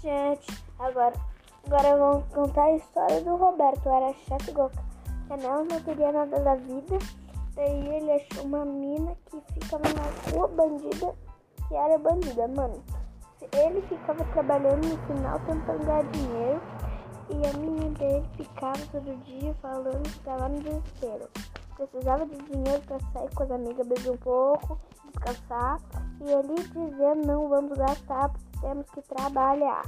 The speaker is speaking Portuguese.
gente, agora, agora vamos contar a história do Roberto. Era chato igual canal, não queria nada da vida. Daí ele achou uma mina que ficava na rua bandida, que era bandida, mano. Ele ficava trabalhando no final tentando ganhar dinheiro. E a menina dele ficava todo dia falando que estava no desespero. Precisava de dinheiro para sair com as amigas, beber um pouco, descansar. E ele dizendo, não vamos gastar, porque temos que trabalhar.